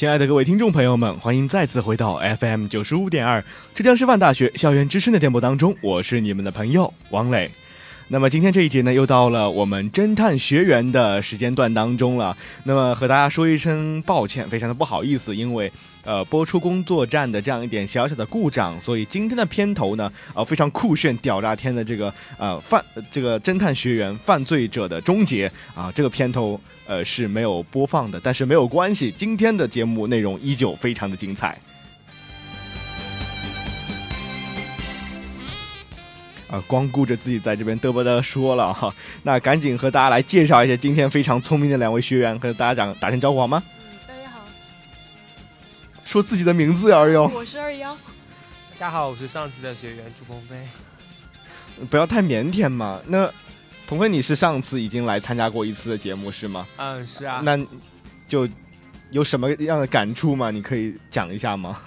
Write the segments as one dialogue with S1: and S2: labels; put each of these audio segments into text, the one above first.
S1: 亲爱的各位听众朋友们，欢迎再次回到 FM 九十五点二浙江师范大学校园之声的电波当中，我是你们的朋友王磊。那么今天这一节呢，又到了我们侦探学员的时间段当中了。那么和大家说一声抱歉，非常的不好意思，因为呃播出工作站的这样一点小小的故障，所以今天的片头呢，呃非常酷炫屌炸天的这个呃犯这个侦探学员犯罪者的终结啊，这个片头呃是没有播放的，但是没有关系，今天的节目内容依旧非常的精彩。啊，光顾着自己在这边嘚啵嘚说了哈，那赶紧和大家来介绍一下今天非常聪明的两位学员，和大家讲打声招呼好吗？
S2: 嗯，大家好，
S1: 说自己的名字，二幺，
S2: 我是二幺。
S3: 大家好，我是上次的学员朱鹏飞。
S1: 不要太腼腆嘛。那鹏飞，你是上次已经来参加过一次的节目是吗？
S3: 嗯，是啊。
S1: 那就有什么样的感触吗？你可以讲一下吗？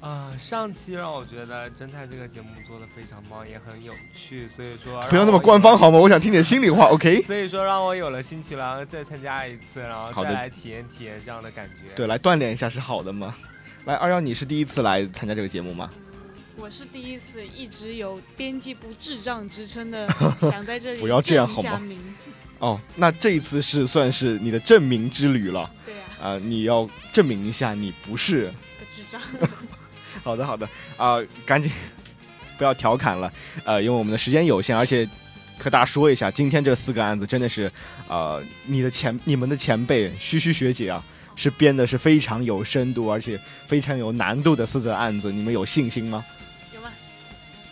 S3: 啊，上期让我觉得侦探这个节目做的非常棒，也很有趣，所以说
S1: 不要那么官方好吗？我想听点心里话，OK？
S3: 所以说让我有了兴趣了，再参加一次，然后再来体验体验这样的感觉。
S1: 对，来锻炼一下是好的吗？来，二幺，你是第一次来参加这个节目吗？
S2: 我是第一次，一直有编辑部智障之称的，想在这里
S1: 不要这样好吗？哦，那这一次是算是你的证明之旅了。
S2: 对呀。
S1: 啊，你要证明一下你不是
S2: 个智障。
S1: 好的，好的啊，赶紧 不要调侃了，呃，因为我们的时间有限，而且和大家说一下，今天这四个案子真的是，呃，你的前你们的前辈嘘嘘学姐啊，是编的是非常有深度，而且非常有难度的四则案子，你们有信心吗？
S2: 有吗？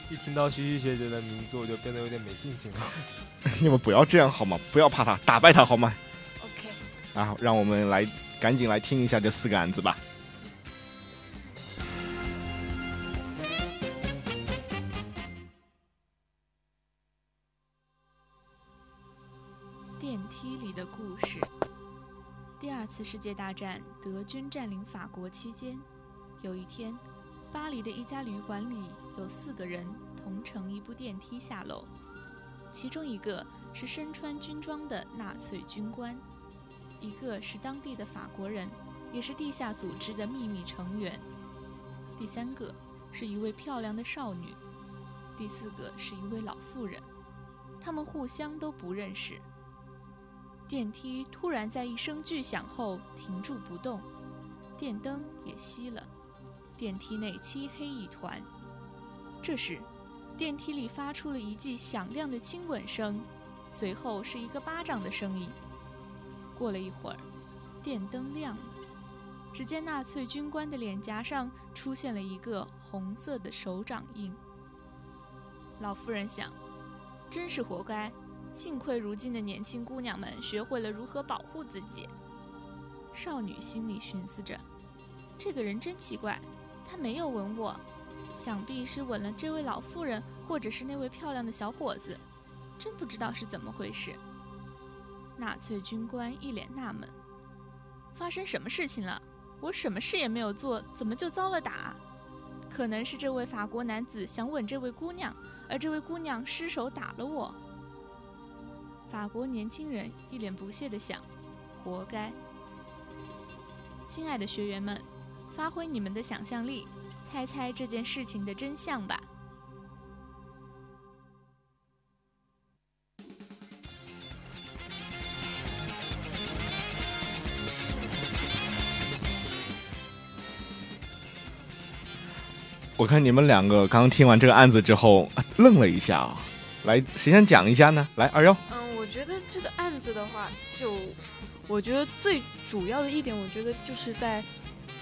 S3: 一听到嘘嘘学姐的名字，我就变得有点没信心了。
S1: 你们不要这样好吗？不要怕他，打败他好吗
S2: ？OK。
S1: 啊，让我们来赶紧来听一下这四个案子吧。
S4: 的故事：第二次世界大战德军占领法国期间，有一天，巴黎的一家旅馆里有四个人同乘一部电梯下楼，其中一个是身穿军装的纳粹军官，一个是当地的法国人，也是地下组织的秘密成员，第三个是一位漂亮的少女，第四个是一位老妇人，他们互相都不认识。电梯突然在一声巨响后停住不动，电灯也熄了，电梯内漆黑一团。这时，电梯里发出了一记响亮的亲吻声，随后是一个巴掌的声音。过了一会儿，电灯亮了，只见纳粹军官的脸颊上出现了一个红色的手掌印。老妇人想，真是活该。幸亏如今的年轻姑娘们学会了如何保护自己。少女心里寻思着：“这个人真奇怪，他没有吻我，想必是吻了这位老妇人，或者是那位漂亮的小伙子。真不知道是怎么回事。”纳粹军官一脸纳闷：“发生什么事情了？我什么事也没有做，怎么就遭了打？可能是这位法国男子想吻这位姑娘，而这位姑娘失手打了我。”法国年轻人一脸不屑地想：“活该。”亲爱的学员们，发挥你们的想象力，猜猜这件事情的真相吧。
S1: 我看你们两个刚听完这个案子之后，愣了一下啊。来，谁先讲一下呢？来，二幺。
S2: 我觉得这个案子的话，就我觉得最主要的一点，我觉得就是在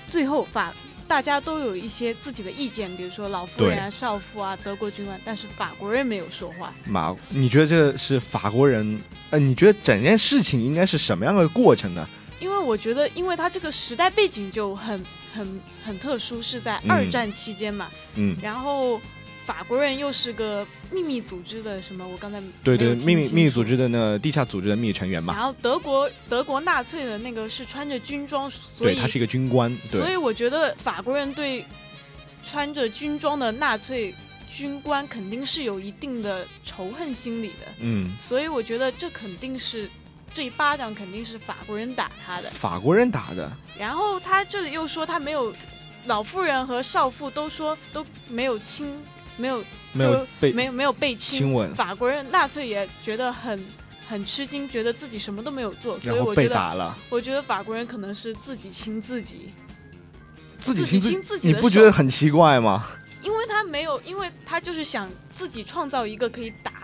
S2: 最后法，大家都有一些自己的意见，比如说老夫人啊、少妇啊、德国军官，但是法国人没有说话。
S1: 马，你觉得这是法国人？呃，你觉得整件事情应该是什么样的过程呢？
S2: 因为我觉得，因为他这个时代背景就很很很特殊，是在二战期间嘛。
S1: 嗯。
S2: 然后。法国人又是个秘密组织的什么？我刚才
S1: 对对秘密秘密组织的那个地下组织的秘密成员嘛。
S2: 然后德国德国纳粹的那个是穿着军装，所
S1: 以他是一个军官。
S2: 所以我觉得法国人对穿着军装的纳粹军官肯定是有一定的仇恨心理的。
S1: 嗯。
S2: 所以我觉得这肯定是这一巴掌肯定是法国人打他的。
S1: 法国人打的。
S2: 然后他这里又说他没有，老妇人和少妇都说都没有亲，没有
S1: 没有被
S2: 没有没有被
S1: 亲吻。
S2: 法国人纳粹也觉得很很吃惊，觉得自己什么都没有做，所以我
S1: 觉得
S2: 我觉得法国人可能是自己亲自己，
S1: 自己亲
S2: 自己，
S1: 你不觉得很奇怪吗？
S2: 因为他没有，因为他就是想自己创造一个可以打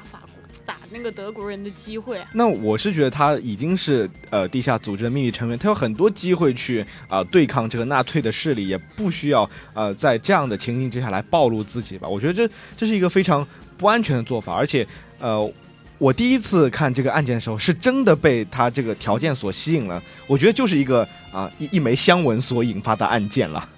S2: 打那个德国人的机会。
S1: 那我是觉得他已经是呃地下组织的秘密成员，他有很多机会去啊对抗这个纳粹的势力，也不需要呃在这样的情形之下来暴露自己吧。我觉得这这是一个非常不安全的做法，而且呃，我第一次看这个案件的时候，是真的被他这个条件所吸引了。我觉得就是一个啊一一枚香吻所引发的案件了。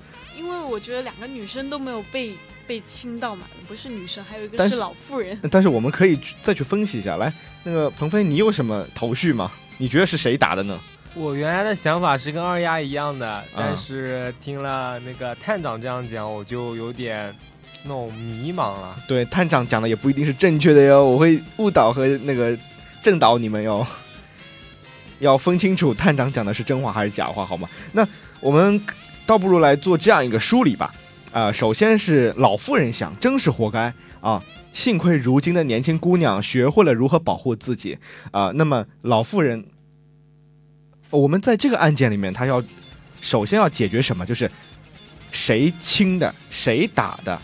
S2: 我觉得两个女生都没有被。被亲到嘛？不是女生，还有一个是老妇人。
S1: 但是我们可以再去分析一下，来，那个鹏飞，你有什么头绪吗？你觉得是谁打的呢？
S3: 我原来的想法是跟二丫一样的，但是听了那个探长这样讲，我就有点那种迷茫了。
S1: 对，探长讲的也不一定是正确的哟，我会误导和那个正导你们哟，要分清楚探长讲的是真话还是假话，好吗？那我们倒不如来做这样一个梳理吧。呃，首先是老妇人想，真是活该啊！幸亏如今的年轻姑娘学会了如何保护自己啊。那么老妇人，我们在这个案件里面，他要首先要解决什么？就是谁亲的，谁打的，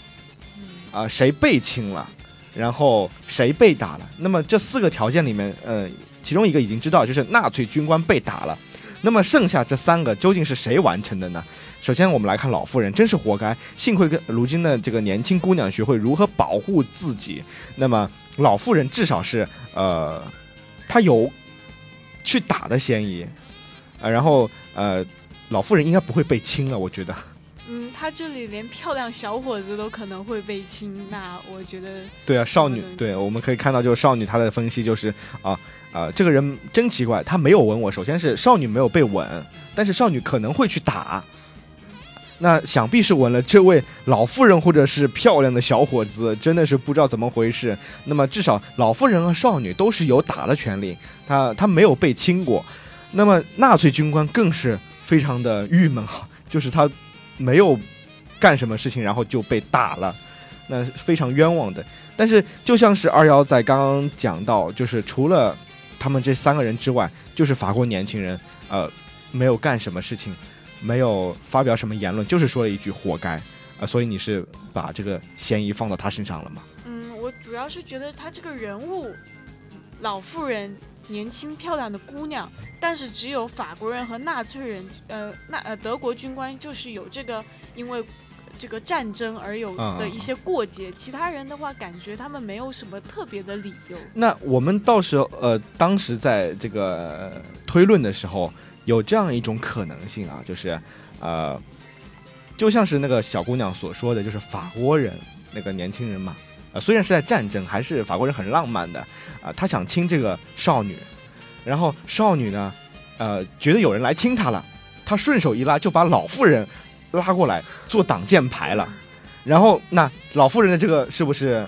S1: 啊，谁被亲了，然后谁被打了。那么这四个条件里面，呃，其中一个已经知道，就是纳粹军官被打了。那么剩下这三个究竟是谁完成的呢？首先，我们来看老妇人，真是活该。幸亏跟如今的这个年轻姑娘学会如何保护自己。那么老妇人至少是呃，她有去打的嫌疑啊。然后呃，老妇人应该不会被亲了，我觉得。
S2: 嗯，她这里连漂亮小伙子都可能会被亲，那我觉得。
S1: 对啊，少女，对，我们可以看到，就是少女她的分析就是啊啊，这个人真奇怪，她没有吻我。首先是少女没有被吻，但是少女可能会去打。那想必是吻了这位老妇人，或者是漂亮的小伙子，真的是不知道怎么回事。那么至少老妇人和少女都是有打的权利，他他没有被亲过。那么纳粹军官更是非常的郁闷哈，就是他没有干什么事情，然后就被打了，那非常冤枉的。但是就像是二幺在刚刚讲到，就是除了他们这三个人之外，就是法国年轻人，呃，没有干什么事情。没有发表什么言论，就是说了一句“活该”，啊，所以你是把这个嫌疑放到他身上了吗？
S2: 嗯，我主要是觉得他这个人物，老妇人，年轻漂亮的姑娘，但是只有法国人和纳粹人，呃，那呃德国军官就是有这个因为这个战争而有的一些过节，其他人的话感觉他们没有什么特别的理由。
S1: 那我们到时候呃，当时在这个推论的时候。有这样一种可能性啊，就是，呃，就像是那个小姑娘所说的，就是法国人那个年轻人嘛，呃，虽然是在战争，还是法国人很浪漫的啊，他想亲这个少女，然后少女呢，呃，觉得有人来亲她了，她顺手一拉就把老妇人拉过来做挡箭牌了，然后那老妇人的这个是不是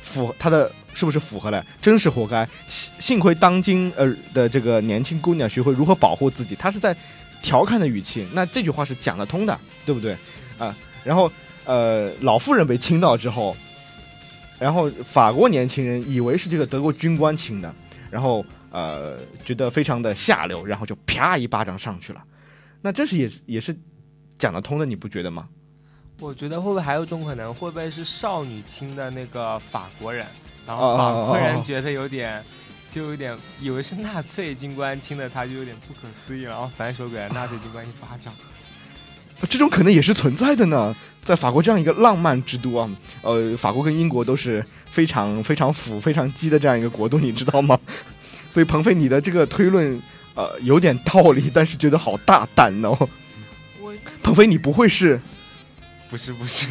S1: 符他的？是不是符合了？真是活该！幸幸亏当今呃的这个年轻姑娘学会如何保护自己，她是在调侃的语气，那这句话是讲得通的，对不对？啊，然后呃老妇人被亲到之后，然后法国年轻人以为是这个德国军官亲的，然后呃觉得非常的下流，然后就啪一巴掌上去了，那这是也也是讲得通的，你不觉得吗？
S3: 我觉得会不会还有种可能，会不会是少女亲的那个法国人？然后法国人觉得有点，就有点以为是纳粹军官亲的，他就有点不可思议，然后反手给了纳粹军官一巴掌。
S1: 这种可能也是存在的呢，在法国这样一个浪漫之都啊，呃，法国跟英国都是非常非常腐、非常鸡的这样一个国度，你知道吗？所以鹏飞，你的这个推论呃有点道理，但是觉得好大胆哦。
S2: 我
S1: 鹏飞，你不会是？
S3: 不是不是。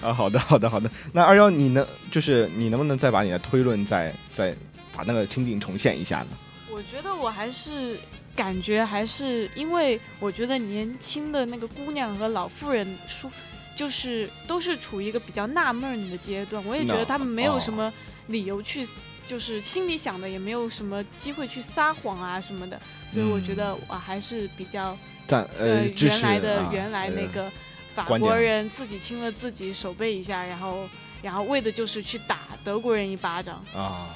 S1: 啊，好的，好的，好的。那二幺，你能就是你能不能再把你的推论再再把那个情景重现一下呢？
S2: 我觉得我还是感觉还是因为我觉得年轻的那个姑娘和老妇人说，就是都是处于一个比较纳闷的阶段。我也觉得他们没有什么理由去。就是心里想的也没有什么机会去撒谎啊什么的，所以我觉得我还是比较
S1: 赞呃
S2: 原来的原来那个法国人自己亲了自己手背一下，然后然后为的就是去打德国人一巴掌
S1: 啊。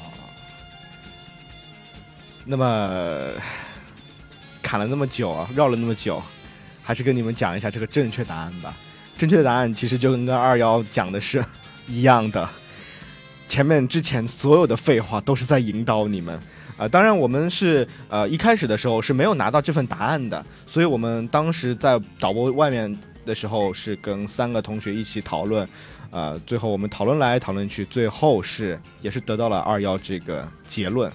S1: 那么砍了那么久啊，绕了那么久，还是跟你们讲一下这个正确答案吧。正确的答案其实就跟跟二幺讲的是 一样的。前面之前所有的废话都是在引导你们啊！当然，我们是呃一开始的时候是没有拿到这份答案的，所以我们当时在导播外面的时候是跟三个同学一起讨论，呃，最后我们讨论来讨论去，最后是也是得到了二幺这个结论。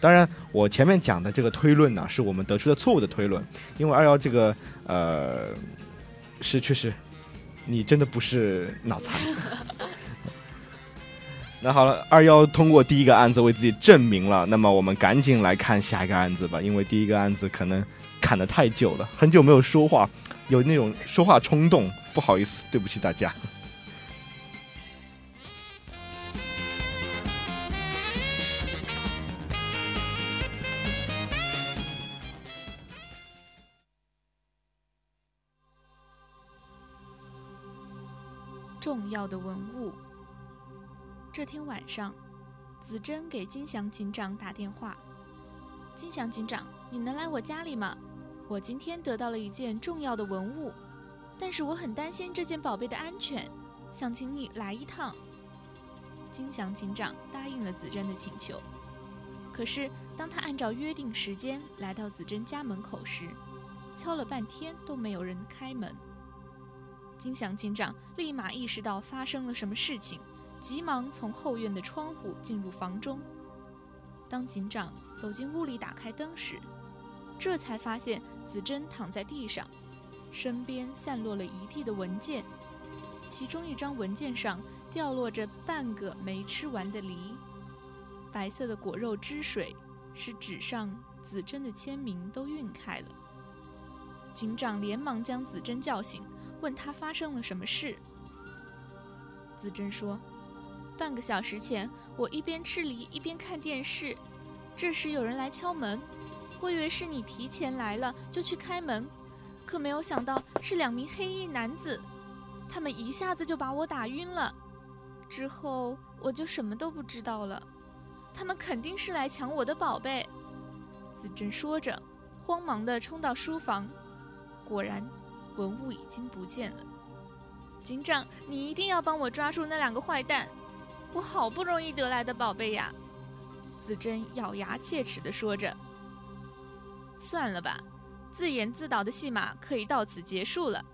S1: 当然，我前面讲的这个推论呢，是我们得出的错误的推论，因为二幺这个呃是确实，你真的不是脑残。那好了，二幺通过第一个案子为自己证明了。那么我们赶紧来看下一个案子吧，因为第一个案子可能砍得太久了，很久没有说话，有那种说话冲动，不好意思，对不起大家。
S4: 重要的文物。这天晚上，子珍给金祥警长打电话：“金祥警长，你能来我家里吗？我今天得到了一件重要的文物，但是我很担心这件宝贝的安全，想请你来一趟。”金祥警长答应了子珍的请求。可是，当他按照约定时间来到子珍家门口时，敲了半天都没有人开门。金祥警长立马意识到发生了什么事情。急忙从后院的窗户进入房中。当警长走进屋里，打开灯时，这才发现子珍躺在地上，身边散落了一地的文件，其中一张文件上掉落着半个没吃完的梨，白色的果肉汁水使纸上子珍的签名都晕开了。警长连忙将子珍叫醒，问他发生了什么事。子珍说。半个小时前，我一边吃梨一边看电视，这时有人来敲门，我以为是你提前来了，就去开门，可没有想到是两名黑衣男子，他们一下子就把我打晕了，之后我就什么都不知道了，他们肯定是来抢我的宝贝。子珍说着，慌忙地冲到书房，果然，文物已经不见了。警长，你一定要帮我抓住那两个坏蛋。我好不容易得来的宝贝呀！子珍咬牙切齿地说着。算了吧，自演自导的戏码可以到此结束了。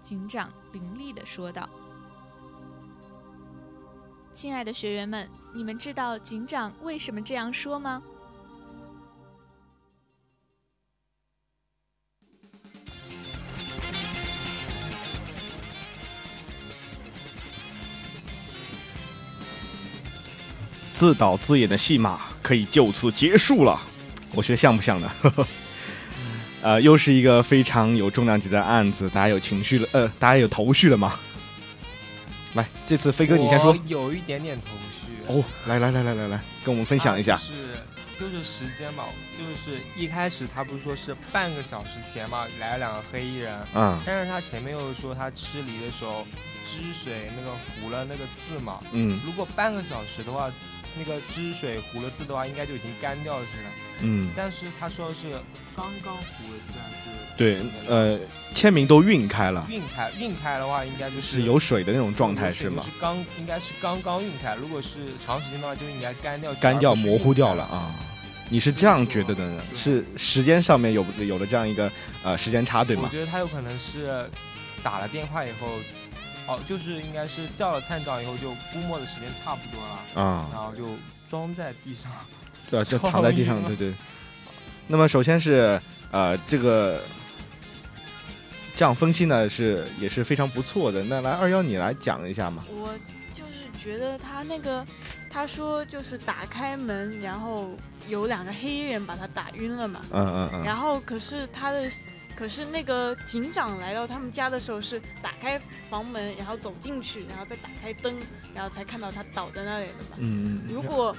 S4: 警长凌厉地说道。亲爱的学员们，你们知道警长为什么这样说吗？
S1: 自导自演的戏码可以就此结束了，我觉得像不像呢？呃，又是一个非常有重量级的案子，大家有情绪了，呃，大家有头绪了吗？来，这次飞哥你先说。
S3: 有一点点头绪。
S1: 哦，来来来来来来，跟我们分享一下。
S3: 是，就是时间嘛，就是一开始他不是说是半个小时前嘛，来了两个黑衣人。嗯。但是他前面又说他吃梨的时候汁水那个糊了那个字嘛。嗯。如果半个小时的话。那个汁水糊了字的话，应该就已经干掉了似的。嗯，但是他说的是刚刚糊了字还是？
S1: 对，呃，签名都晕开了。
S3: 晕开，晕开的话，应该就是
S1: 有水的那种状态，
S3: 是
S1: 吗？
S3: 是刚，应该是刚刚晕开。如果是长时间的话，就应该干掉。
S1: 干掉，模糊掉了啊！你是这样觉得的呢？是时间上面有有了这样一个呃时间差，对吗？
S3: 我觉得他有可能是打了电话以后。哦，就是应该是叫了探长以后，就估摸的时间差不多了啊，然后就装在地上，
S1: 对，就躺在地上，对对。那么首先是呃，这个这样分析呢是也是非常不错的。那来二幺，你来讲一下嘛。
S2: 我就是觉得他那个他说就是打开门，然后有两个黑衣人把他打晕了嘛。嗯嗯嗯。然后可是他的。可是那个警长来到他们家的时候是打开房门，然后走进去，然后再打开灯，然后才看到他倒在那里的嘛。嗯如果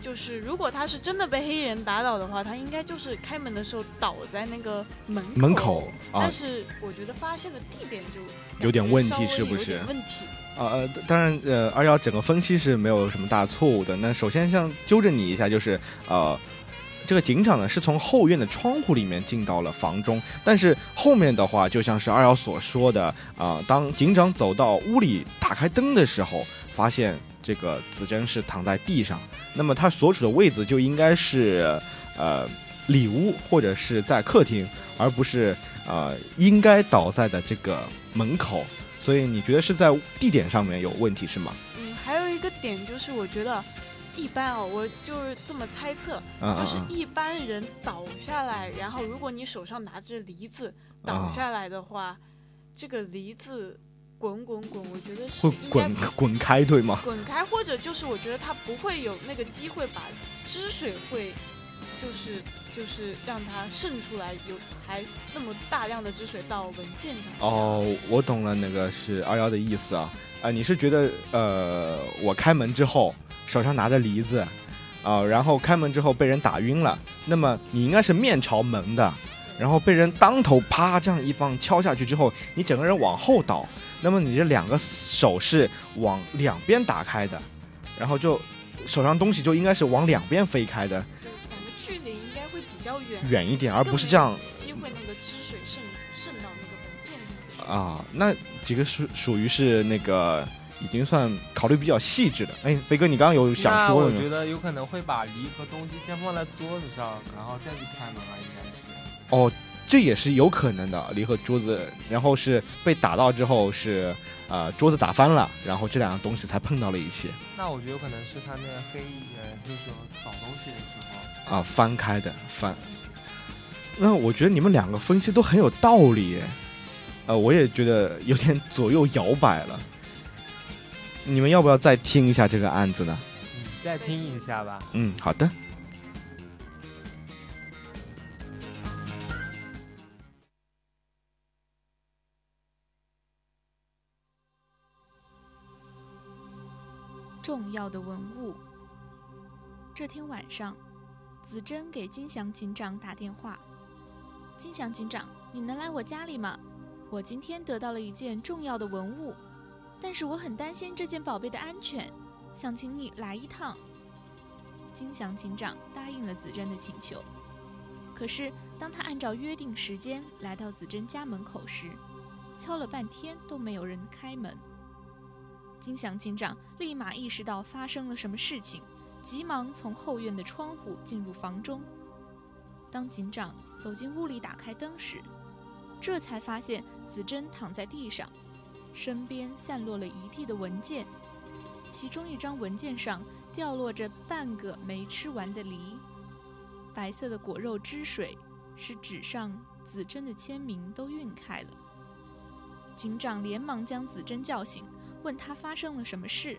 S2: 就是如果他是真的被黑衣人打倒的话，他应该就是开门的时候倒在那个门
S1: 门口。
S2: 但是我觉得发现的地点就
S1: 有点问题，是不是？
S2: 问题。
S1: 啊呃，当然呃，二幺整个分析是没有什么大错误的。那首先像纠正你一下，就是呃。这个警长呢，是从后院的窗户里面进到了房中，但是后面的话，就像是二幺所说的啊，当警长走到屋里打开灯的时候，发现这个子珍是躺在地上，那么他所处的位置就应该是呃里屋或者是在客厅，而不是呃应该倒在的这个门口，所以你觉得是在地点上面有问题是吗？
S2: 嗯，还有一个点就是我觉得。一般哦，我就是这么猜测，就是一般人倒下来，然后如果你手上拿着梨子倒下来的话，这个梨子滚滚滚，我觉得是
S1: 会滚滚开，对吗？
S2: 滚开，或者就是我觉得它不会有那个机会把汁水会，就是就是让它渗出来，有还那么大量的汁水到文件上。
S1: 哦，我懂了，那个是二幺的意思啊，啊，你是觉得呃，我开门之后。手上拿着梨子，啊，然后开门之后被人打晕了。那么你应该是面朝门的，然后被人当头啪这样一棒敲下去之后，你整个人往后倒。那么你这两个手是往两边打开的，然后就手上东西就应该是往两边飞开的。
S2: 对，反正距离应该会比较远，
S1: 远一点，而不是这样。啊，那几个属属于是那个。已经算考虑比较细致的。哎，飞哥，你刚刚有想说
S3: 的吗？我觉得有可能会把梨和东西先放在桌子上，然后再去开门吧，应该是。
S1: 哦，这也是有可能的。梨和桌子，然后是被打到之后是，呃，桌子打翻了，然后这两样东西才碰到了一起。
S3: 那我觉得有可能是他那个黑衣人，就是找东西的时候
S1: 啊翻开的翻。那我觉得你们两个分析都很有道理，呃，我也觉得有点左右摇摆了。你们要不要再听一下这个案子呢？
S3: 嗯，再听一下吧。
S1: 嗯，好的。
S4: 重要的文物。这天晚上，子珍给金祥警长打电话：“金祥警长，你能来我家里吗？我今天得到了一件重要的文物。”但是我很担心这件宝贝的安全，想请你来一趟。金祥警长答应了子珍的请求。可是当他按照约定时间来到子珍家门口时，敲了半天都没有人开门。金祥警长立马意识到发生了什么事情，急忙从后院的窗户进入房中。当警长走进屋里打开灯时，这才发现子珍躺在地上。身边散落了一地的文件，其中一张文件上掉落着半个没吃完的梨，白色的果肉汁水使纸上子珍的签名都晕开了。警长连忙将子珍叫醒，问他发生了什么事。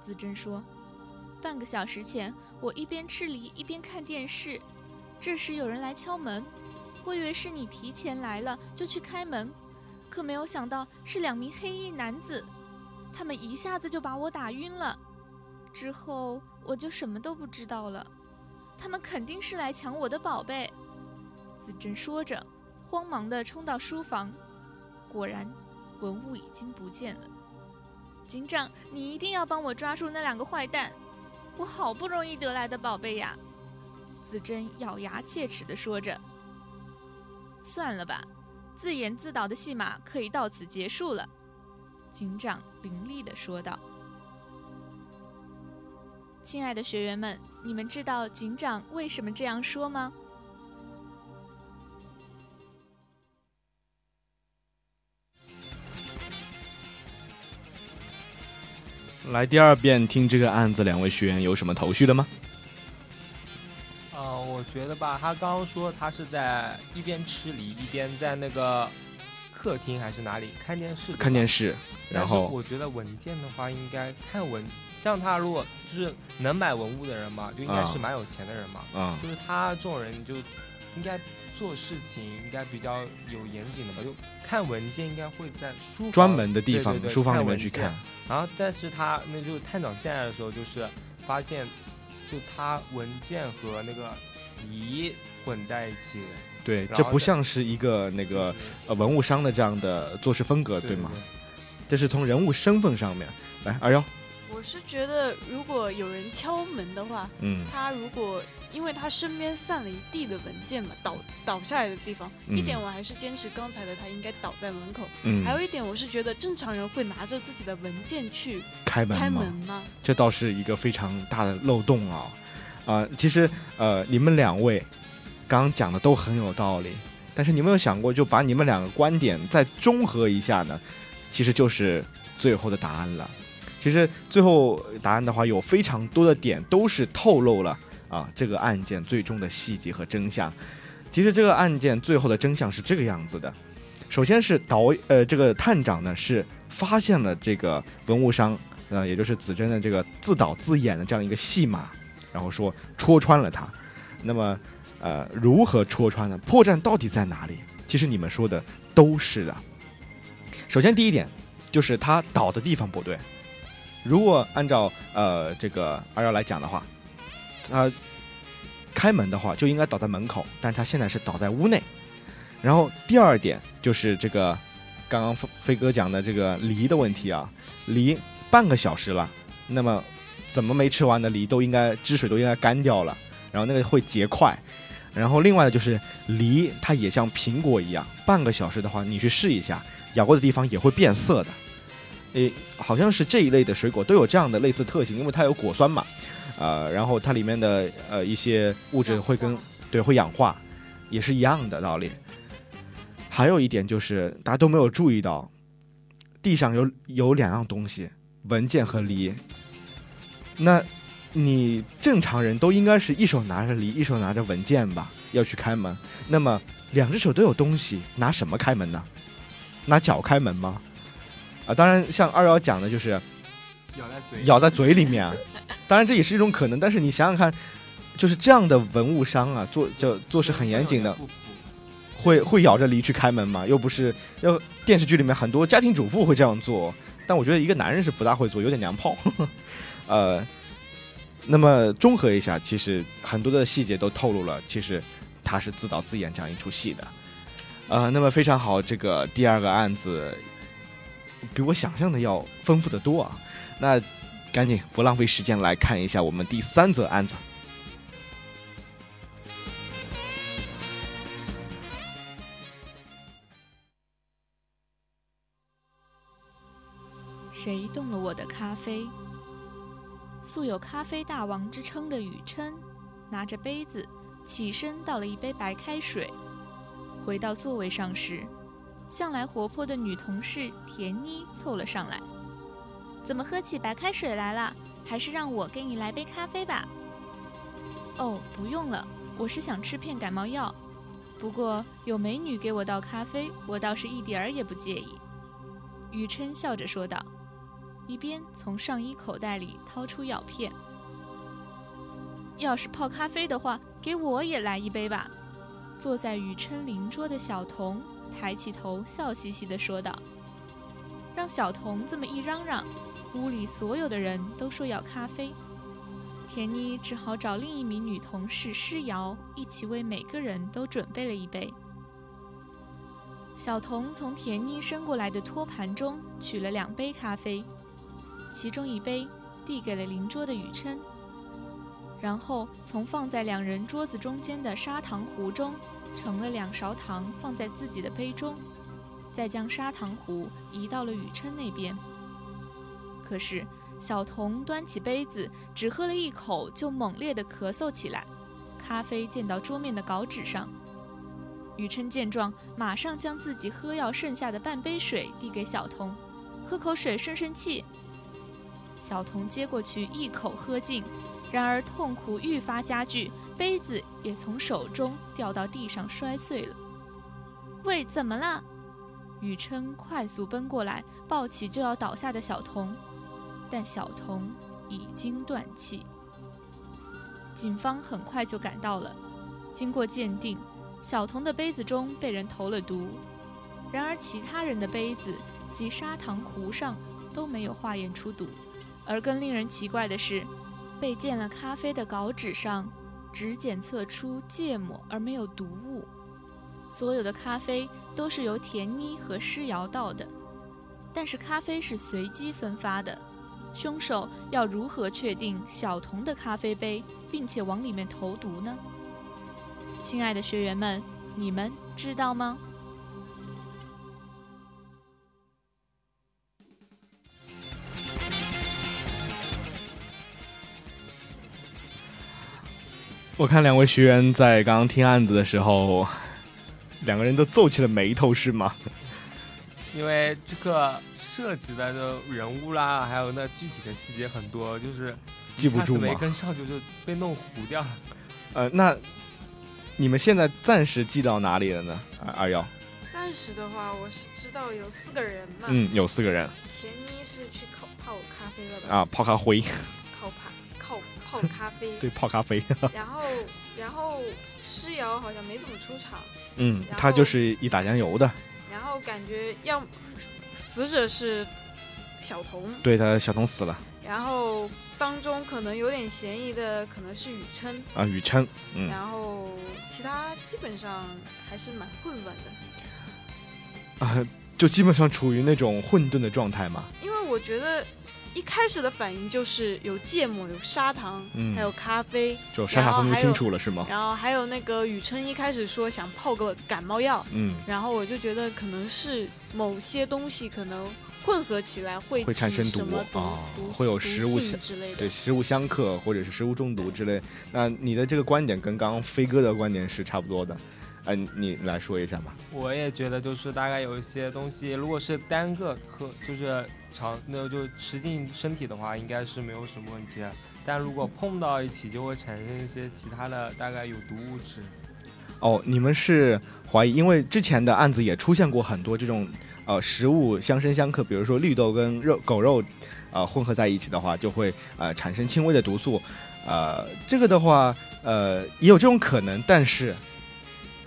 S4: 子珍说：“半个小时前，我一边吃梨一边看电视，这时有人来敲门，我以为是你提前来了，就去开门。”可没有想到是两名黑衣男子，他们一下子就把我打晕了。之后我就什么都不知道了。他们肯定是来抢我的宝贝。子珍说着，慌忙地冲到书房，果然，文物已经不见了。警长，你一定要帮我抓住那两个坏蛋！我好不容易得来的宝贝呀！子珍咬牙切齿地说着。算了吧。自演自导的戏码可以到此结束了，警长凌厉地说道：“亲爱的学员们，你们知道警长为什么这样说吗？”
S1: 来第二遍听这个案子，两位学员有什么头绪了吗？
S3: 我觉得吧，他刚刚说他是在一边吃梨一边在那个客厅还是哪里看电视？
S1: 看电视。然后
S3: 我觉得文件的话，应该看文，像他如果就是能买文物的人嘛，就应该是蛮有钱的人嘛。
S1: 嗯。
S3: 就是他这种人就应该做事情应该比较有严谨的吧？就看文件应该会在书
S1: 专门的地方书房里面去看。
S3: 然后，但是他那就探长现在的时候就是。发现，就他文件和那个仪混在一起。
S1: 对，这不像是一个那个呃文物商的这样的做事风格，
S3: 对
S1: 吗？这是从人物身份上面来。二幺，
S2: 我是觉得如果有人敲门的话，
S1: 嗯，
S2: 他如果因为他身边散了一地的文件嘛，倒倒下来的地方，一点我还是坚持刚才的，他应该倒在门口。
S1: 嗯，
S2: 还有一点，我是觉得正常人会拿着自己的文件去
S1: 开门
S2: 开门吗？
S1: 这倒是一个非常大的漏洞啊！啊，其实呃，你们两位。刚刚讲的都很有道理，但是你有没有想过，就把你们两个观点再综合一下呢？其实就是最后的答案了。其实最后答案的话，有非常多的点都是透露了啊这个案件最终的细节和真相。其实这个案件最后的真相是这个样子的：首先是导呃这个探长呢是发现了这个文物商呃也就是子珍的这个自导自演的这样一个戏码，然后说戳穿了他。那么。呃，如何戳穿呢？破绽到底在哪里？其实你们说的都是的。首先，第一点就是他倒的地方不对。如果按照呃这个二幺来讲的话，他开门的话就应该倒在门口，但是他现在是倒在屋内。然后第二点就是这个刚刚飞飞哥讲的这个梨的问题啊，梨半个小时了，那么怎么没吃完的梨都应该汁水都应该干掉了，然后那个会结块。然后另外的就是梨，它也像苹果一样，半个小时的话，你去试一下，咬过的地方也会变色的。诶，好像是这一类的水果都有这样的类似特性，因为它有果酸嘛，呃，然后它里面的呃一些物质会跟对会氧化，也是一样的道理。还有一点就是大家都没有注意到，地上有有两样东西，文件和梨。那。你正常人都应该是一手拿着梨，一手拿着文件吧，要去开门。那么两只手都有东西，拿什么开门呢？拿脚开门吗？啊，当然，像二幺讲的就是
S3: 咬在嘴
S1: 咬在嘴里面。当然这也是一种可能，但是你想想看，就是这样的文物商啊，做就做事很严谨的，会会咬着梨去开门吗？又不是要电视剧里面很多家庭主妇会这样做，但我觉得一个男人是不大会做，有点娘炮。呃。那么综合一下，其实很多的细节都透露了，其实他是自导自演这样一出戏的，呃，那么非常好，这个第二个案子比我想象的要丰富的多啊，那赶紧不浪费时间来看一下我们第三则案子。
S4: 谁动了我的咖啡？素有“咖啡大王”之称的雨琛，拿着杯子起身倒了一杯白开水。回到座位上时，向来活泼的女同事田妮凑了上来：“怎么喝起白开水来了？还是让我给你来杯咖啡吧。”“哦，不用了，我是想吃片感冒药。不过有美女给我倒咖啡，我倒是一点儿也不介意。”雨琛笑着说道。一边从上衣口袋里掏出药片。要是泡咖啡的话，给我也来一杯吧。坐在雨琛邻桌的小童抬起头，笑嘻嘻地说道：“让小童这么一嚷嚷，屋里所有的人都说要咖啡。”田妮只好找另一名女同事施瑶一起为每个人都准备了一杯。小童从田妮伸过来的托盘中取了两杯咖啡。其中一杯递给了邻桌的雨琛，然后从放在两人桌子中间的砂糖壶中盛了两勺糖，放在自己的杯中，再将砂糖壶移到了雨琛那边。可是小童端起杯子，只喝了一口，就猛烈地咳嗽起来，咖啡溅到桌面的稿纸上。雨琛见状，马上将自己喝药剩下的半杯水递给小童，喝口水顺顺气。小童接过去一口喝尽，然而痛苦愈发加剧，杯子也从手中掉到地上摔碎了。喂，怎么了？雨琛快速奔过来，抱起就要倒下的小童，但小童已经断气。警方很快就赶到了，经过鉴定，小童的杯子中被人投了毒，然而其他人的杯子及砂糖壶上都没有化验出毒。而更令人奇怪的是，被溅了咖啡的稿纸上，只检测出芥末而没有毒物。所有的咖啡都是由田妮和施瑶倒的，但是咖啡是随机分发的。凶手要如何确定小童的咖啡杯，并且往里面投毒呢？亲爱的学员们，你们知道吗？
S1: 我看两位学员在刚刚听案子的时候，两个人都皱起了眉头，是吗？
S3: 因为这个涉及的人物啦，还有那具体的细节很多，就是
S1: 记不住
S3: 没跟上，就是被弄糊掉了。
S1: 呃，那你们现在暂时记到哪里了呢？二二幺。
S2: 暂时的话，我是知道有四个人嘛。
S1: 嗯，有四个人。
S2: 田妮是去泡泡咖啡了
S1: 吧？啊，泡咖啡。
S2: 泡咖啡，
S1: 对，泡咖啡。
S2: 然后，然后诗瑶好像没怎么出场。
S1: 嗯，他就是一打酱油的。
S2: 然后感觉要死者是小童，
S1: 对他小童死了。
S2: 然后当中可能有点嫌疑的可能是雨琛
S1: 啊，雨琛。嗯。
S2: 然后其他基本上还是蛮混乱的。
S1: 啊，就基本上处于那种混沌的状态嘛。
S2: 因为我觉得。一开始的反应就是有芥末、有砂糖，还有咖啡，
S1: 就砂糖分不清楚了是吗？
S2: 然后还有那个雨琛一开始说想泡个感冒药，
S1: 嗯，
S2: 然后我就觉得可能是某些东西可能混合起来会
S1: 会产生毒啊，会有食物
S2: 之类的，
S1: 对，食物相克或者是食物中毒之类。那你的这个观点跟刚刚飞哥的观点是差不多的。嗯，你来说一下吧。
S3: 我也觉得，就是大概有一些东西，如果是单个喝，就是尝，那就吃进身体的话，应该是没有什么问题。但如果碰到一起，就会产生一些其他的，大概有毒物质。
S1: 哦，你们是怀疑，因为之前的案子也出现过很多这种，呃，食物相生相克，比如说绿豆跟肉狗肉，呃，混合在一起的话，就会呃产生轻微的毒素。呃，这个的话，呃，也有这种可能，但是。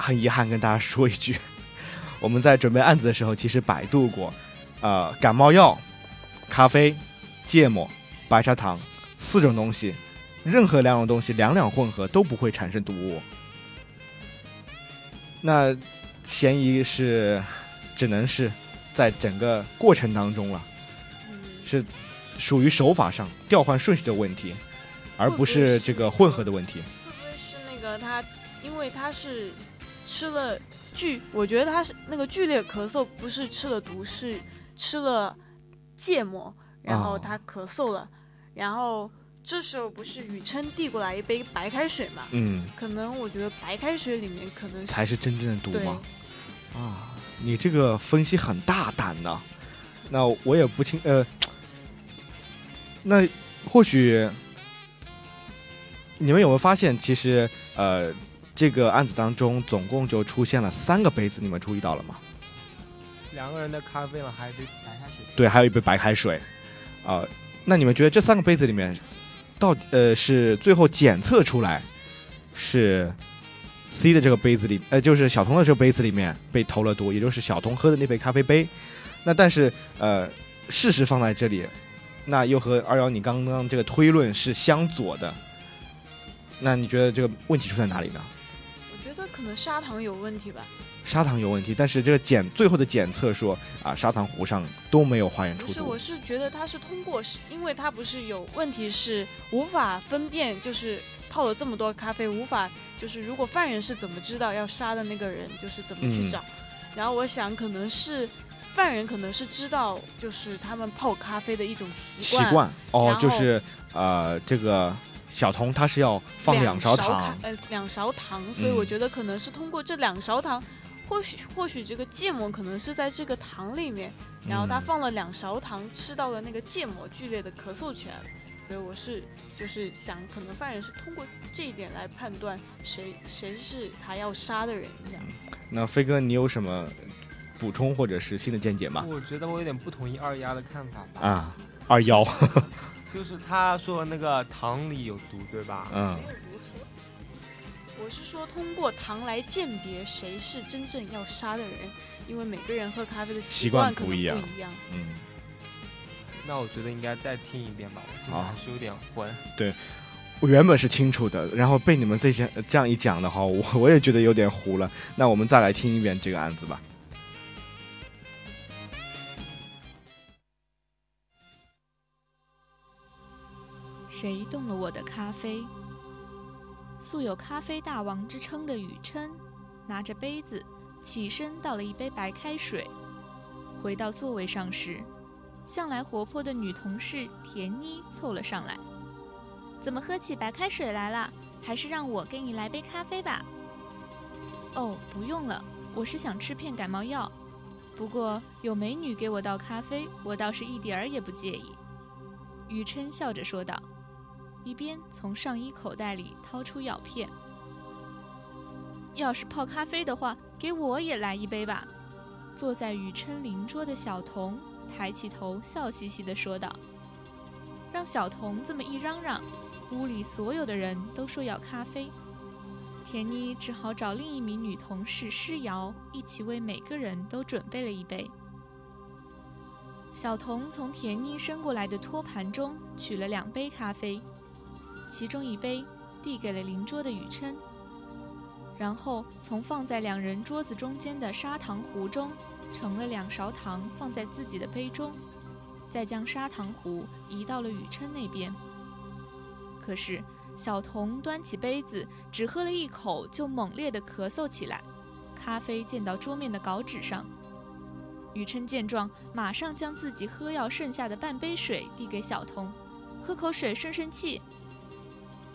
S1: 很遗憾跟大家说一句，我们在准备案子的时候，其实百度过，呃，感冒药、咖啡、芥末、白砂糖四种东西，任何两种东西两两混合都不会产生毒物。那嫌疑是只能是在整个过程当中了，是属于手法上调换顺序的问题，而不是这个混合的问题。
S2: 会不会是那个他，因为他是。吃了剧，我觉得他是那个剧烈咳嗽，不是吃了毒，是吃了芥末，然后他咳嗽了，然后这时候不是雨琛递过来一杯白开水嘛？
S1: 嗯，
S2: 可能我觉得白开水里面可能
S1: 才是真正的毒吗？啊，你这个分析很大胆呢。那我也不清，呃，那或许你们有没有发现，其实呃。这个案子当中，总共就出现了三个杯子，你们注意到了吗？
S3: 两个人的咖啡嘛，还有杯白开水。
S1: 对，还有一杯白开水。啊，那你们觉得这三个杯子里面，到呃是最后检测出来是 C 的这个杯子里，呃就是小童的这个杯子里面被投了毒，也就是小童喝的那杯咖啡杯。那但是呃事实放在这里，那又和二幺你刚刚这个推论是相左的。那你觉得这个问题出在哪里呢？
S2: 我觉得可能砂糖有问题吧，
S1: 砂糖有问题，但是这个检最后的检测说啊，砂糖壶上都没有化验出毒。
S2: 是，我是觉得它是通过，是因为它不是有问题，是无法分辨，就是泡了这么多咖啡，无法就是如果犯人是怎么知道要杀的那个人，就是怎么去找。然后我想可能是犯人可能是知道，就是他们泡咖啡的一种习
S1: 惯。习惯哦，就是呃这个。小童他是要放两勺糖，
S2: 呃，两勺糖，所以我觉得可能是通过这两勺糖，或许或许这个芥末可能是在这个糖里面，然后他放了两勺糖，吃到了那个芥末，剧烈的咳嗽起来了，所以我是就是想，可能犯人是通过这一点来判断谁谁是他要杀的人这样。
S1: 那飞哥，你有什么补充或者是新的见解吗？
S3: 我觉得我有点不同意二丫的看法吧。
S1: 啊，二幺。
S3: 就是他说那个糖里有毒，对吧？
S1: 嗯。
S2: 我是说通过糖来鉴别谁是真正要杀的人，因为每个人喝咖啡的习惯不一样。
S1: 嗯。
S3: 那我觉得应该再听一遍吧，我现在还是有点昏。
S1: 对，我原本是清楚的，然后被你们这些这样一讲的话，我我也觉得有点糊了。那我们再来听一遍这个案子吧。
S4: 谁动了我的咖啡？素有“咖啡大王”之称的雨琛，拿着杯子起身倒了一杯白开水。回到座位上时，向来活泼的女同事田妮凑了上来：“怎么喝起白开水来了？还是让我给你来杯咖啡吧。”“哦，不用了，我是想吃片感冒药。不过有美女给我倒咖啡，我倒是一点儿也不介意。”雨琛笑着说道。一边从上衣口袋里掏出药片。要是泡咖啡的话，给我也来一杯吧。坐在雨琛邻桌的小童抬起头，笑嘻嘻地说道：“让小童这么一嚷嚷，屋里所有的人都说要咖啡。”田妮只好找另一名女同事施瑶一起为每个人都准备了一杯。小童从田妮伸过来的托盘中取了两杯咖啡。其中一杯递给了邻桌的雨琛，然后从放在两人桌子中间的砂糖壶中盛了两勺糖放在自己的杯中，再将砂糖壶移到了雨琛那边。可是小童端起杯子只喝了一口就猛烈地咳嗽起来，咖啡溅到桌面的稿纸上。雨琛见状，马上将自己喝药剩下的半杯水递给小童，喝口水顺顺气。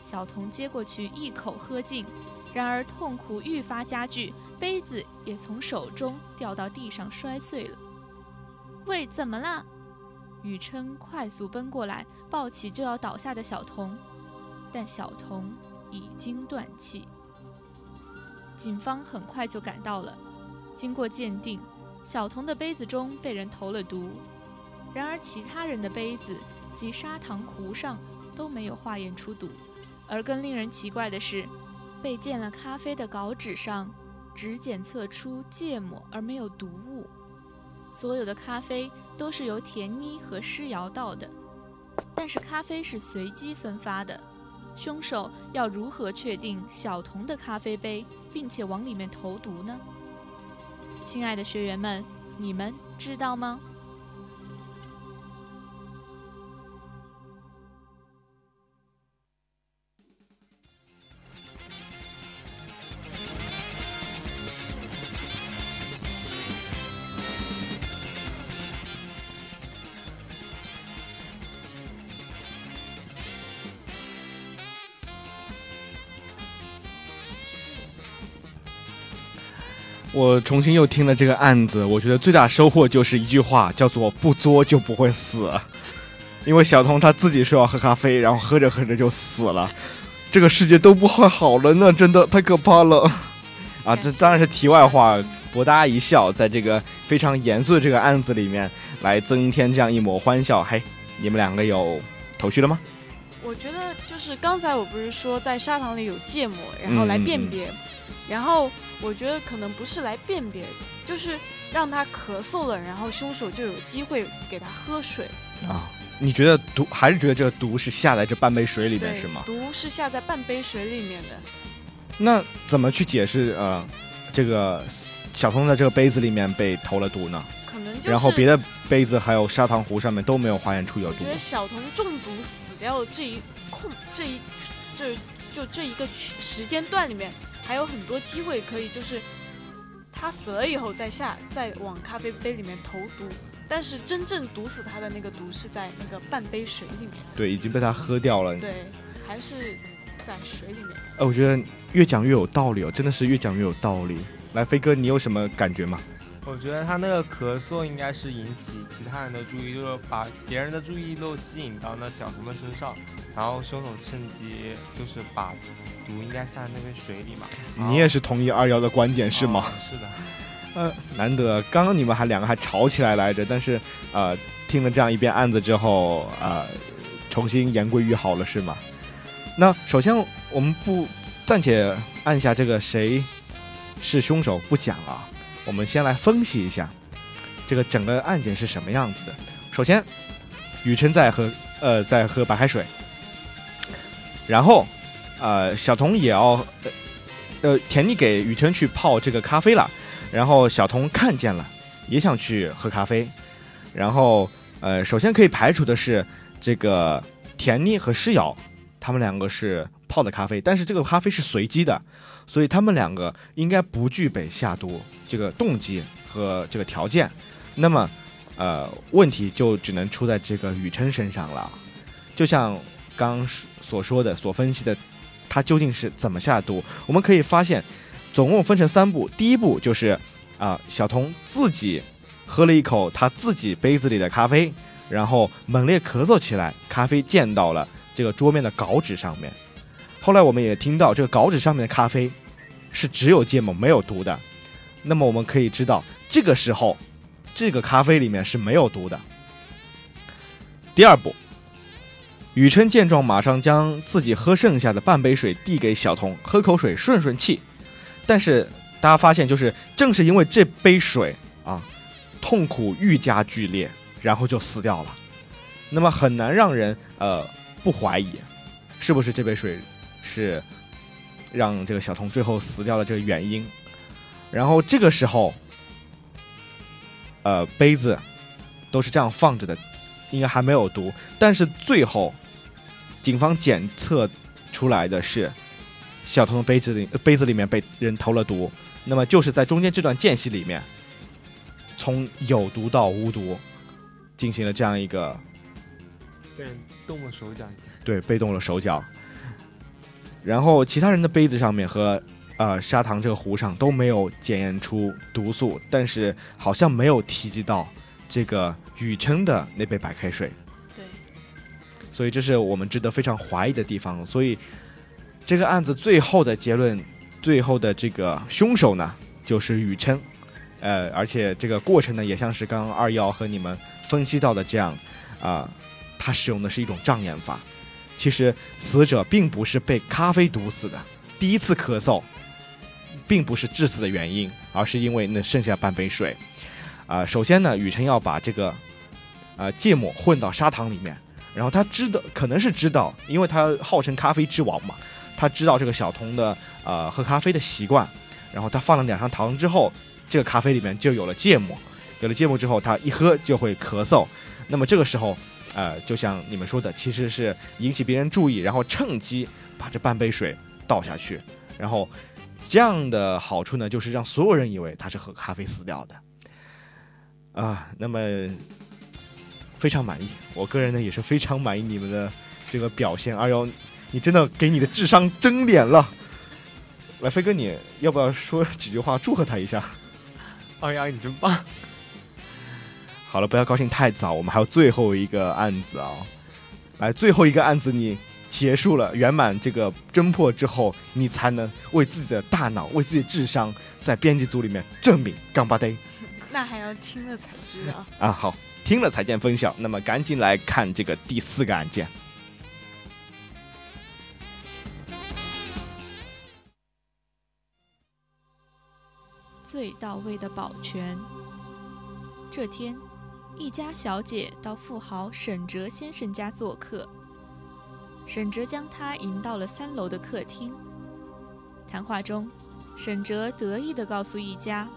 S4: 小童接过去一口喝尽，然而痛苦愈发加剧，杯子也从手中掉到地上摔碎了。喂，怎么了？雨琛快速奔过来，抱起就要倒下的小童，但小童已经断气。警方很快就赶到了，经过鉴定，小童的杯子中被人投了毒，然而其他人的杯子及砂糖壶上都没有化验出毒。而更令人奇怪的是，被溅了咖啡的稿纸上只检测出芥末而没有毒物。所有的咖啡都是由田妮和施瑶倒的，但是咖啡是随机分发的。凶手要如何确定小童的咖啡杯，并且往里面投毒呢？亲爱的学员们，你们知道吗？
S1: 我重新又听了这个案子，我觉得最大收获就是一句话，叫做“不作就不会死”。因为小童他自己说要喝咖啡，然后喝着喝着就死了，这个世界都不会好了呢，真的太可怕了 啊！这当然是题外话，博大家一笑，在这个非常严肃的这个案子里面来增添这样一抹欢笑。嘿，你们两个有头绪了吗？
S2: 我觉得就是刚才我不是说在砂糖里有芥末，然后来辨别，然后。我觉得可能不是来辨别，就是让他咳嗽了，然后凶手就有机会给他喝水
S1: 啊。你觉得毒还是觉得这个毒是下在这半杯水里面是吗？
S2: 毒是下在半杯水里面的。
S1: 那怎么去解释呃，这个小童在这个杯子里面被投了毒呢？
S2: 可能就
S1: 然后别的杯子还有砂糖壶上面都没有化验出有毒。
S2: 我觉得小童中毒死掉这一空这一这就这一个时间段里面。还有很多机会可以，就是他死了以后再下再往咖啡杯里面投毒，但是真正毒死他的那个毒是在那个半杯水里面。
S1: 对，已经被他喝掉了。
S2: 对，还是在水里面。
S1: 哎，我觉得越讲越有道理哦，真的是越讲越有道理。来，飞哥，你有什么感觉吗？
S3: 我觉得他那个咳嗽应该是引起其他人的注意，就是把别人的注意都吸引到那小童的身上，然后凶手趁机就是把毒应该下在那个水里嘛。
S1: 你也是同意二幺的观点是吗？
S3: 是的。
S1: 呃，难得，刚刚你们还两个还吵起来来着，但是呃，听了这样一遍案子之后，呃，重新言归于好了是吗？那首先我们不暂且按下这个谁是凶手不讲啊。我们先来分析一下，这个整个案件是什么样子的。首先，雨琛在喝呃在喝白开水，然后呃小童也要呃田妮给雨琛去泡这个咖啡了，然后小童看见了，也想去喝咖啡，然后呃首先可以排除的是这个田妮和诗瑶，他们两个是泡的咖啡，但是这个咖啡是随机的，所以他们两个应该不具备下毒这个动机和这个条件，那么。呃，问题就只能出在这个雨琛身上了。就像刚所说的、所分析的，他究竟是怎么下毒？我们可以发现，总共分成三步。第一步就是啊，小童自己喝了一口他自己杯子里的咖啡，然后猛烈咳嗽起来，咖啡溅到了这个桌面的稿纸上面。后来我们也听到，这个稿纸上面的咖啡是只有芥末没有毒的。那么我们可以知道，这个时候。这个咖啡里面是没有毒的。第二步，雨琛见状，马上将自己喝剩下的半杯水递给小童喝口水顺顺气。但是大家发现，就是正是因为这杯水啊，痛苦愈加剧烈，然后就死掉了。那么很难让人呃不怀疑，是不是这杯水是让这个小童最后死掉的这个原因？然后这个时候。呃，杯子都是这样放着的，应该还没有毒。但是最后，警方检测出来的是小童的杯子里杯子里面被人投了毒。那么就是在中间这段间隙里面，从有毒到无毒，进行了这样一个
S3: 被人动了手脚。
S1: 对，被动了手脚。然后其他人的杯子上面和。呃，砂糖这个壶上都没有检验出毒素，但是好像没有提及到这个雨琛的那杯白开水。
S2: 对，
S1: 所以这是我们值得非常怀疑的地方。所以这个案子最后的结论，最后的这个凶手呢，就是雨琛。呃，而且这个过程呢，也像是刚刚二幺和你们分析到的这样，啊，他使用的是一种障眼法。其实死者并不是被咖啡毒死的，第一次咳嗽。并不是致死的原因，而是因为那剩下半杯水。啊，首先呢，雨辰要把这个，呃，芥末混到砂糖里面，然后他知道，可能是知道，因为他号称咖啡之王嘛，他知道这个小童的呃喝咖啡的习惯，然后他放了两勺糖之后，这个咖啡里面就有了芥末，有了芥末之后，他一喝就会咳嗽。那么这个时候，呃，就像你们说的，其实是引起别人注意，然后趁机把这半杯水倒下去，然后。这样的好处呢，就是让所有人以为他是喝咖啡死掉的，啊，那么非常满意。我个人呢也是非常满意你们的这个表现。二幺，你真的给你的智商争脸了。来，飞哥，你要不要说几句话祝贺他一下？
S3: 二幺，你真棒。
S1: 好了，不要高兴太早，我们还有最后一个案子啊。来，最后一个案子你。结束了圆满这个侦破之后，你才能为自己的大脑、为自己的智商，在编辑组里面证明杠巴呆。
S2: 那还要听了才知道
S1: 啊！好，听了才见分晓。那么赶紧来看这个第四个案件。
S4: 最到位的保全。这天，一家小姐到富豪沈哲先生家做客。沈哲将他迎到了三楼的客厅。谈话中，沈哲得意地告诉一家：“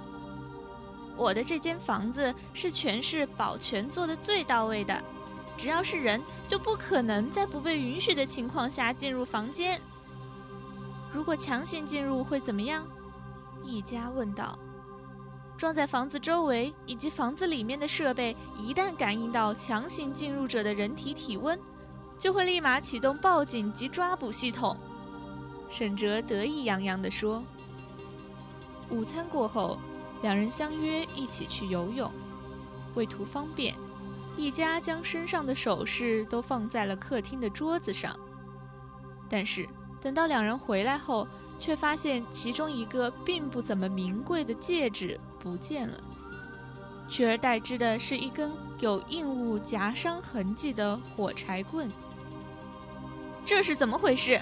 S4: 我的这间房子是全市保全做的最到位的，只要是人，就不可能在不被允许的情况下进入房间。如果强行进入会怎么样？”一家问道。“装在房子周围以及房子里面的设备，一旦感应到强行进入者的人体体温。”就会立马启动报警及抓捕系统，沈哲得意洋洋地说。午餐过后，两人相约一起去游泳。为图方便，一家将身上的首饰都放在了客厅的桌子上。但是等到两人回来后，却发现其中一个并不怎么名贵的戒指不见了，取而代之的是一根有硬物夹伤痕迹的火柴棍。这是怎么回事？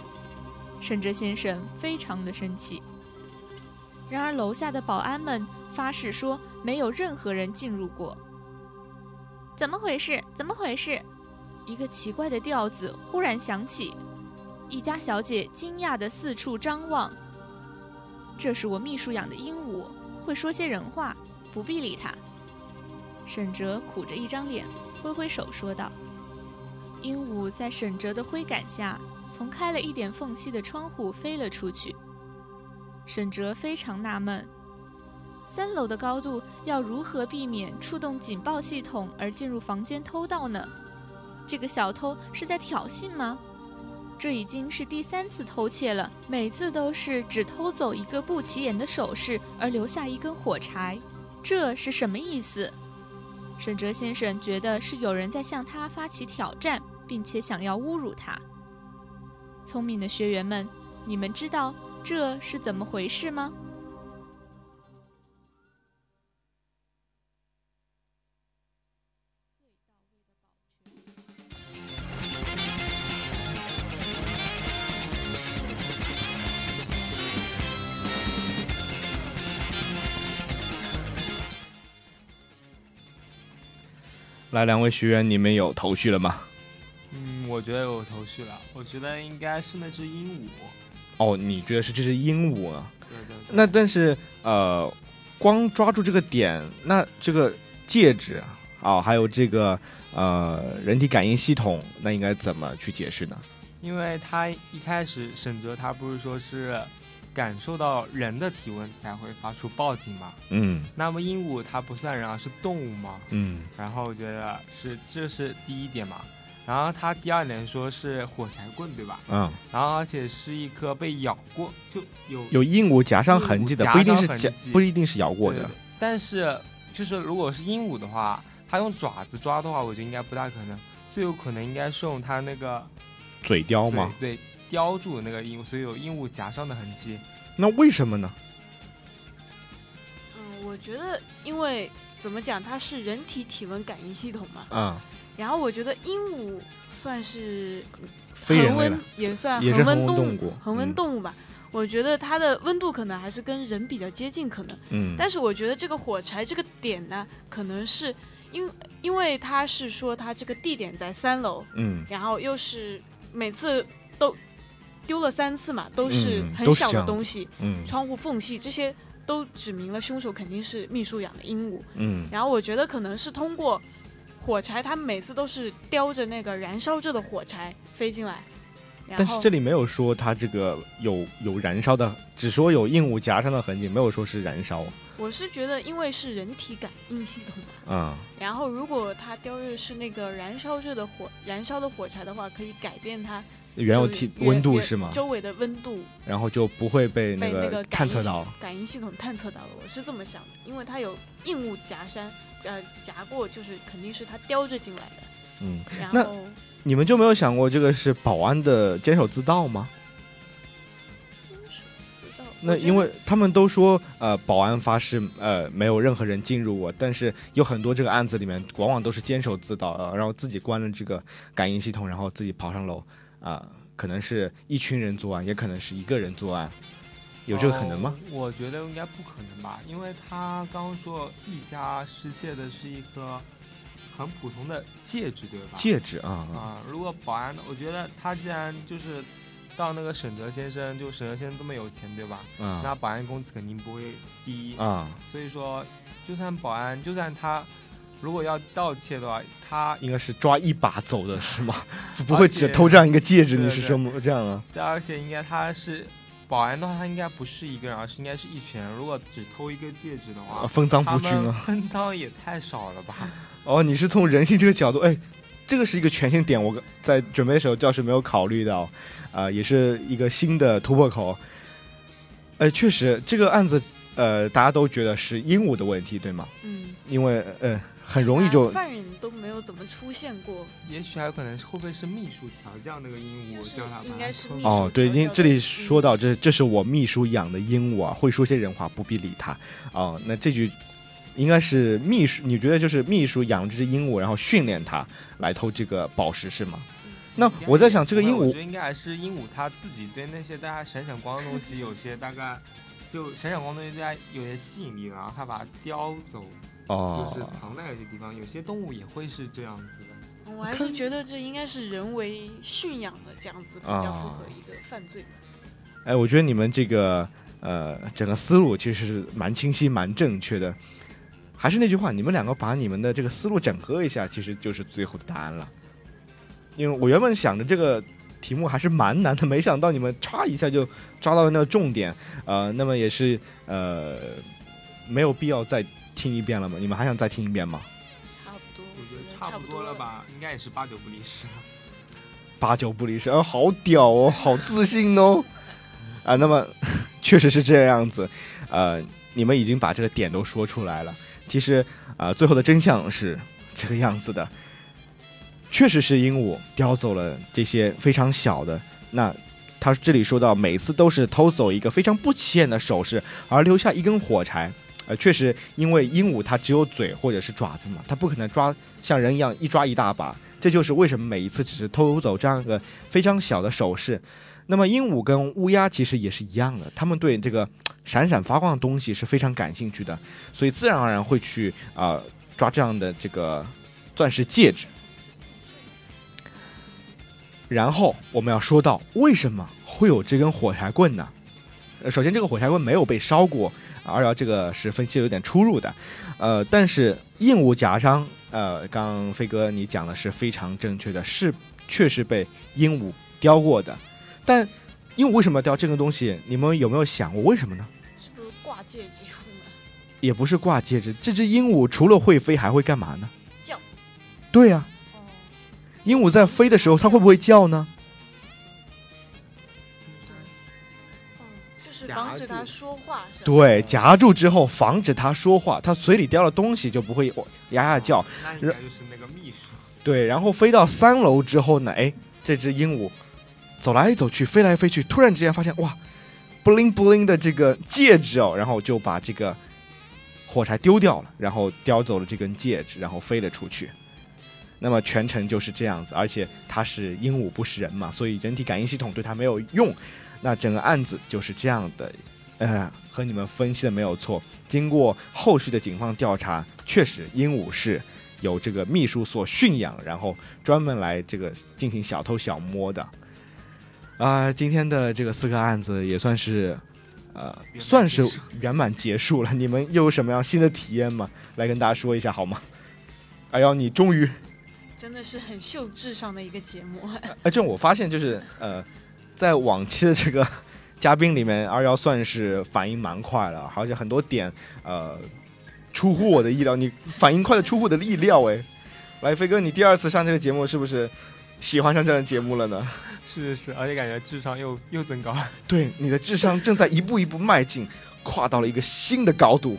S4: 沈哲先生非常的生气。然而楼下的保安们发誓说没有任何人进入过。怎么回事？怎么回事？一个奇怪的调子忽然响起，一家小姐惊讶地四处张望。这是我秘书养的鹦鹉，会说些人话，不必理它。沈哲苦着一张脸，挥挥手说道：“鹦鹉在沈哲的挥赶下，从开了一点缝隙的窗户飞了出去。”沈哲非常纳闷：三楼的高度要如何避免触动警报系统而进入房间偷盗呢？这个小偷是在挑衅吗？这已经是第三次偷窃了，每次都是只偷走一个不起眼的首饰，而留下一根火柴，这是什么意思？沈哲先生觉得是有人在向他发起挑战，并且想要侮辱他。聪明的学员们，你们知道这是怎么回事吗？
S1: 来，两位学员，你们有头绪了吗？
S3: 嗯，我觉得有头绪了。我觉得应该是那只鹦鹉。
S1: 哦，你觉得是这只鹦鹉啊？
S3: 对对。
S1: 那但是呃，光抓住这个点，那这个戒指啊，还有这个呃人体感应系统，那应该怎么去解释呢？
S3: 因为他一开始沈哲他不是说是。感受到人的体温才会发出报警嘛？
S1: 嗯，
S3: 那么鹦鹉它不算人啊，是动物嘛？
S1: 嗯，
S3: 然后我觉得是这是第一点嘛。然后它第二点说是火柴棍，对吧？
S1: 嗯，
S3: 然后而且是一颗被咬过，就有
S1: 有鹦鹉夹伤痕迹的，不一定是夹，不一定是咬过
S3: 的。但是就是如果是鹦鹉的话，它用爪子抓的话，我觉得应该不大可能，最有可能应该是用它那个
S1: 嘴叼嘛？
S3: 对。叼住那个鹦鹉，所以有鹦鹉夹伤的痕迹。
S1: 那为什么呢？
S2: 嗯，我觉得，因为怎么讲，它是人体体温感应系统嘛。
S1: 嗯。
S2: 然后我觉得鹦鹉算是
S1: 恒
S2: 温，也算
S1: 恒
S2: 温动
S1: 物，
S2: 恒温动物吧。我觉得它的温度可能还是跟人比较接近，可能。
S1: 嗯。
S2: 但是我觉得这个火柴这个点呢，可能是因因为它是说它这个地点在三楼。
S1: 嗯。
S2: 然后又是每次都。丢了三次嘛，都是很小的东西，窗户缝隙这些都指明了凶手肯定是秘书养的鹦鹉。
S1: 嗯，
S2: 然后我觉得可能是通过火柴，他每次都是叼着那个燃烧着的火柴飞进来。
S1: 但是这里没有说他这个有有燃烧的，只说有鹦鹉夹上的痕迹，没有说是燃烧。
S2: 我是觉得，因为是人体感应系统嘛，
S1: 嗯，
S2: 然后如果他叼着是那个燃烧着的火燃烧的火柴的话，可以改变它。
S1: 原有体温度是吗？
S2: 周围的温度，
S1: 然后就不会被
S2: 那个
S1: 探测到。
S2: 感应系统探测到了，我是这么想的，因为它有硬物夹山，呃，夹过，就是肯定是它叼着进来的。
S1: 嗯，
S2: 然后
S1: 你们就没有想过这个是保安的坚守自盗吗？
S2: 坚守自盗？
S1: 那因为他们都说，呃，保安发誓，呃，没有任何人进入过，但是有很多这个案子里面，往往都是坚守自盗，然后自己关了这个感应系统，然后自己跑上楼。啊，可能是一群人作案，也可能是一个人作案，有这个可能吗？
S3: 我觉得应该不可能吧，因为他刚刚说一家失窃的是一颗很普通的戒指，对吧？
S1: 戒指啊
S3: 啊！如果保安，我觉得他既然就是到那个沈哲先生，就沈哲先生这么有钱，对吧？
S1: 嗯。
S3: 那保安工资肯定不会低
S1: 啊。
S3: 所以说，就算保安，就算他。如果要盗窃的话，他
S1: 应该是抓一把走的是吗？不会只偷这样一个戒指？你是说这样啊？
S3: 对，而且应该他是保安的话，他应该不是一个人，而是应该是一群人。如果只偷一个戒指的话，
S1: 分赃不均啊！
S3: 分 赃也太少了吧？
S1: 哦，你是从人性这个角度，哎，这个是一个全新点，我在准备的时候教师没有考虑到，啊，也是一个新的突破口。哎，确实，这个案子，呃，大家都觉得是鹦鹉的问题，对吗？
S2: 嗯，
S1: 因为，呃。很容易就
S2: 犯人都没有怎么出现过，
S3: 也许还有可能会不会是秘书调教那个鹦鹉叫他
S2: 应该是
S1: 哦，对，因这里说到这，这是我秘书养的鹦鹉啊，会说些人话，不必理他哦。那这句应该是秘书，你觉得就是秘书养这只鹦鹉，然后训练它来偷这个宝石是吗？那我在想，这个鹦鹉，我
S3: 觉得应该还是鹦鹉它自己对那些大家闪闪光的东西有些大概就闪闪光东西大家有些吸引力，然后它把它叼走。
S1: 哦，
S3: 就是藏在有些地方，有些动物也会是这样子的。
S2: 我还是觉得这应该是人为驯养的，这样子比较符合一个犯罪。
S1: 哎，我觉得你们这个呃整个思路其实是蛮清晰、蛮正确的。还是那句话，你们两个把你们的这个思路整合一下，其实就是最后的答案了。因为我原本想着这个题目还是蛮难的，没想到你们歘一下就抓到了那个重点。呃，那么也是呃没有必要再听一遍了吗？你们还想再听一遍吗？
S2: 差不多，
S3: 我觉得差不多了吧，应该也是八九不离十。
S1: 八九不离十，啊，好屌哦，好自信哦。啊，那么确实是这样子。呃，你们已经把这个点都说出来了。其实啊，最后的真相是这个样子的，确实是鹦鹉叼走了这些非常小的。那他这里说到，每次都是偷走一个非常不起眼的首饰，而留下一根火柴。呃，确实，因为鹦鹉它只有嘴或者是爪子嘛，它不可能抓像人一样一抓一大把。这就是为什么每一次只是偷走这样一个非常小的首饰。那么鹦鹉跟乌鸦其实也是一样的，它们对这个闪闪发光的东西是非常感兴趣的，所以自然而然会去啊抓这样的这个钻石戒指。然后我们要说到为什么会有这根火柴棍呢？呃，首先这个火柴棍没有被烧过，二幺这个是分析有点出入的，呃，但是鹦鹉夹伤，呃，刚刚飞哥你讲的是非常正确的，是确实被鹦鹉叼过的。但鹦鹉为什么要叼这个东西？你们有没有想过为什么呢？
S2: 是不是挂戒指用的？
S1: 也不是挂戒指，这只鹦鹉除了会飞还会干嘛呢？
S2: 叫。
S1: 对呀。哦。鹦鹉在飞的时候，它会不会叫呢？
S2: 就是防止它说话。
S1: 对，夹住之后防止它说话，它嘴里叼了东西就不会呀呀叫。
S3: 那应该就是那个秘书。
S1: 对，然后飞到三楼之后呢？哎，这只鹦鹉。走来走去，飞来飞去，突然之间发现哇，bling bling 的这个戒指哦，然后就把这个火柴丢掉了，然后叼走了这根戒指，然后飞了出去。那么全程就是这样子，而且它是鹦鹉不是人嘛，所以人体感应系统对它没有用。那整个案子就是这样的，呃，和你们分析的没有错。经过后续的警方调查，确实鹦鹉是有这个秘书所驯养，然后专门来这个进行小偷小摸的。啊，今天的这个四个案子也算是，呃，算是圆满结束了。你们又有什么样新的体验吗？来跟大家说一下好吗？哎呦，你终于，
S2: 真的是很秀智商的一个节目。
S1: 哎，这我发现就是呃，在往期的这个嘉宾里面，二幺算是反应蛮快了，而且很多点呃出乎我的意料。你反应快的出乎我的意料哎。来，飞哥，你第二次上这个节目是不是喜欢上这样节目了呢？
S3: 是是是，而且感觉智商又又增高了。
S1: 对，你的智商正在一步一步迈进，跨到了一个新的高度。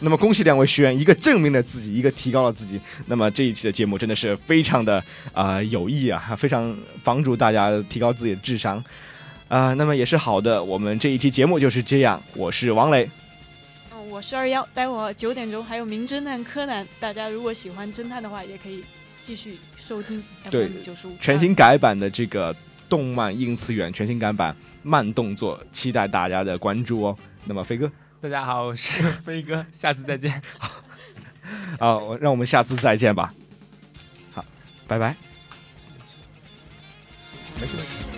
S1: 那么恭喜两位学员，一个证明了自己，一个提高了自己。那么这一期的节目真的是非常的啊有益啊，非常帮助大家提高自己的智商啊。那么也是好的，我们这一期节目就是这样。我是王磊，
S2: 嗯，我是二幺。待会儿九点钟还有《名侦探柯南》，大家如果喜欢侦探的话，也可以继续收听。
S1: 对，全新改版的这个。动漫应次元全新改版慢动作，期待大家的关注哦。那么飞哥，
S3: 大家好，我是飞哥，下次再见。
S1: 好，让我们下次再见吧。好，拜拜。没事没事。